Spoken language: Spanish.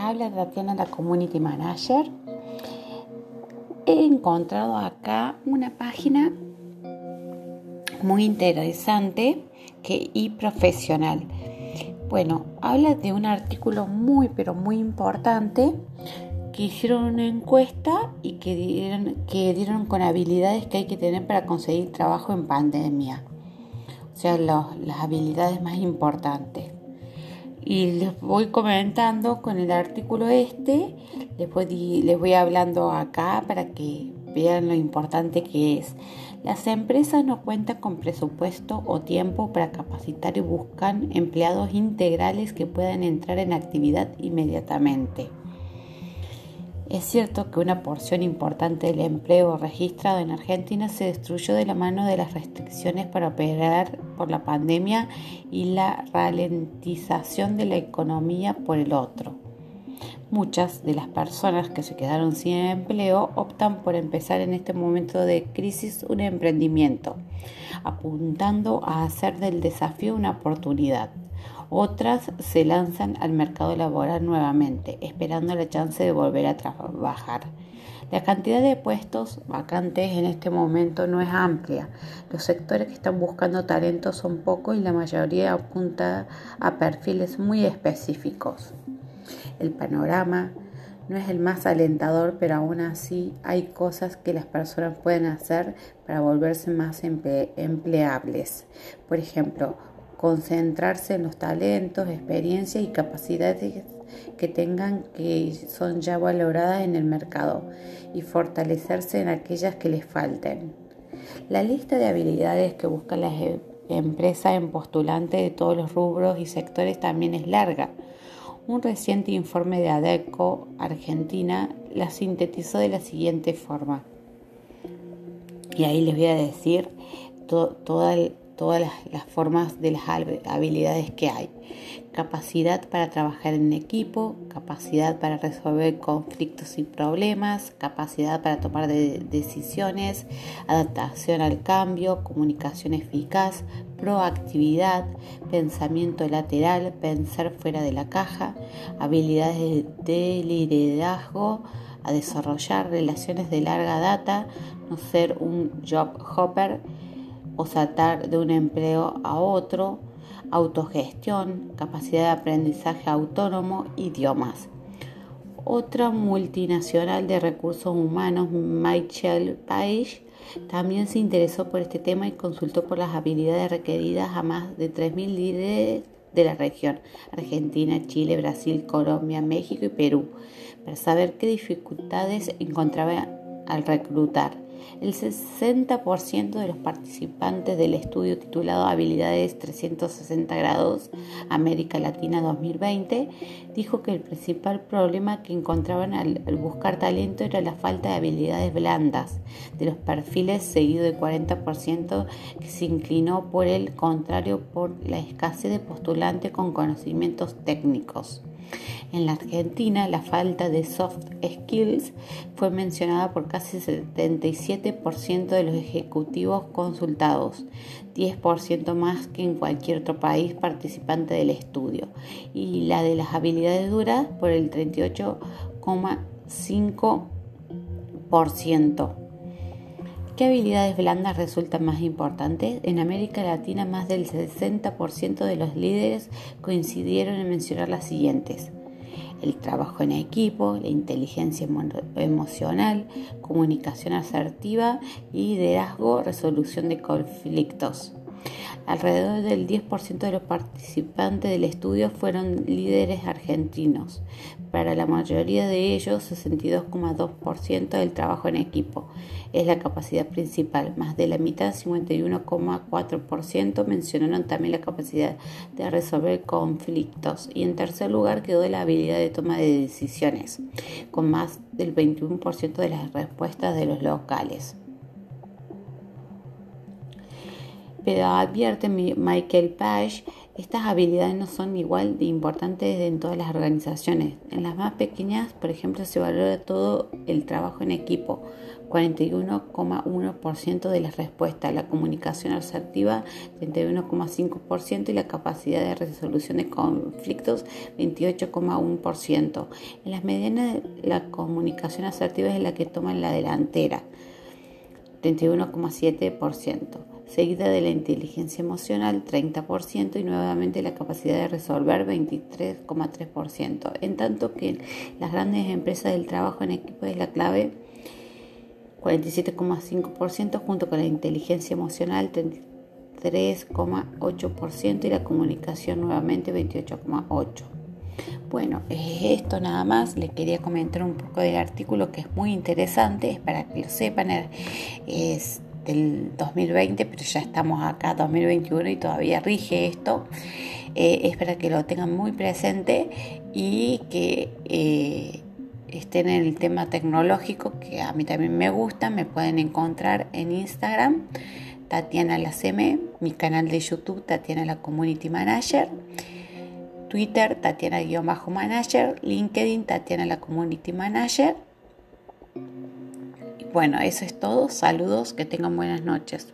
habla Tatiana, la Community Manager. He encontrado acá una página muy interesante que, y profesional. Bueno, habla de un artículo muy, pero muy importante que hicieron una encuesta y que dieron, que dieron con habilidades que hay que tener para conseguir trabajo en pandemia. O sea, las habilidades más importantes y les voy comentando con el artículo este, les voy, les voy hablando acá para que vean lo importante que es. Las empresas no cuentan con presupuesto o tiempo para capacitar y buscan empleados integrales que puedan entrar en actividad inmediatamente. Es cierto que una porción importante del empleo registrado en Argentina se destruyó de la mano de las restricciones para operar por la pandemia y la ralentización de la economía por el otro. Muchas de las personas que se quedaron sin empleo optan por empezar en este momento de crisis un emprendimiento, apuntando a hacer del desafío una oportunidad. Otras se lanzan al mercado laboral nuevamente, esperando la chance de volver a trabajar. La cantidad de puestos vacantes en este momento no es amplia. Los sectores que están buscando talento son pocos y la mayoría apunta a perfiles muy específicos. El panorama no es el más alentador, pero aún así hay cosas que las personas pueden hacer para volverse más empleables. Por ejemplo, concentrarse en los talentos, experiencias y capacidades que tengan que son ya valoradas en el mercado y fortalecerse en aquellas que les falten. La lista de habilidades que buscan las e-, empresas en postulantes de todos los rubros y sectores también es larga. Un reciente informe de ADECO Argentina la sintetizó de la siguiente forma. Y ahí les voy a decir toda el todas las, formas de las habilidades que hay. Capacidad para trabajar en equipo, capacidad para resolver conflictos y problemas, capacidad para tomar decisiones, adaptación al cambio, comunicación eficaz, proactividad, pensamiento lateral, pensar fuera de la caja, habilidades de liderazgo, a desarrollar relaciones de larga data, no ser un job hopper, o saltar de un empleo a otro, autogestión, capacidad de aprendizaje autónomo, idiomas. Otra multinacional de recursos humanos, Michelle Page, también se interesó por este tema y consultó por las habilidades requeridas a más de 3.000 líderes de la región, Argentina, Chile, Brasil, Colombia, México y Perú, para saber qué dificultades encontraba al reclutar. El 60% de los participantes del estudio titulado Habilidades 360 grados América Latina 2020 dijo que el principal problema que encontraban al, buscar talento era la falta de habilidades blandas de los perfiles, seguido del 40% que se inclinó por el contrario por la escasez de postulantes con conocimientos técnicos. En la Argentina, la falta de soft skills fue mencionada por casi 77% de los ejecutivos consultados, 10% más que en cualquier otro país participante del estudio, y la de las habilidades duras por el 38,5%. ¿Qué habilidades blandas resultan más importantes? En América Latina más del 60% de los líderes coincidieron en mencionar las siguientes. El trabajo en equipo, la inteligencia emocional, comunicación asertiva y liderazgo, resolución de conflictos. Alrededor del 10% de los participantes del estudio fueron líderes argentinos. Para la mayoría de ellos, 62,2% del trabajo en equipo es la capacidad principal. Más de la mitad, 51,4%, mencionaron también la capacidad de resolver conflictos. Y en tercer lugar quedó la habilidad de toma de decisiones, con más del 21% de las respuestas de los locales. Pero advierte Michael Page, estas habilidades no son igual de importantes en todas las organizaciones. En las más pequeñas, por ejemplo, se valora todo el trabajo en equipo, 41,1% de las respuestas, la comunicación asertiva 31,5% y la capacidad de resolución de conflictos 28,1%. En las medianas la comunicación asertiva es la que toma la delantera 31,7%, seguida de la inteligencia emocional 30% y nuevamente la capacidad de resolver 23,3%, en tanto que las grandes empresas del trabajo en equipo es la clave 47,5% junto con la inteligencia emocional 33,8% y la comunicación nuevamente 28,8%. Bueno, esto nada más. Les quería comentar un poco del artículo que es muy interesante, es para que lo sepan. Es del 2020, pero ya estamos acá 2021 y todavía rige esto. Eh, es para que lo tengan muy presente y que eh, estén en el tema tecnológico, que a mí también me gusta, me pueden encontrar en Instagram, Tatiana la CM, mi canal de YouTube, Tatiana la Community Manager, Twitter, Tatiana-Manager, LinkedIn, Tatiana la Community Manager. Bueno, eso es todo. Saludos, que tengan buenas noches.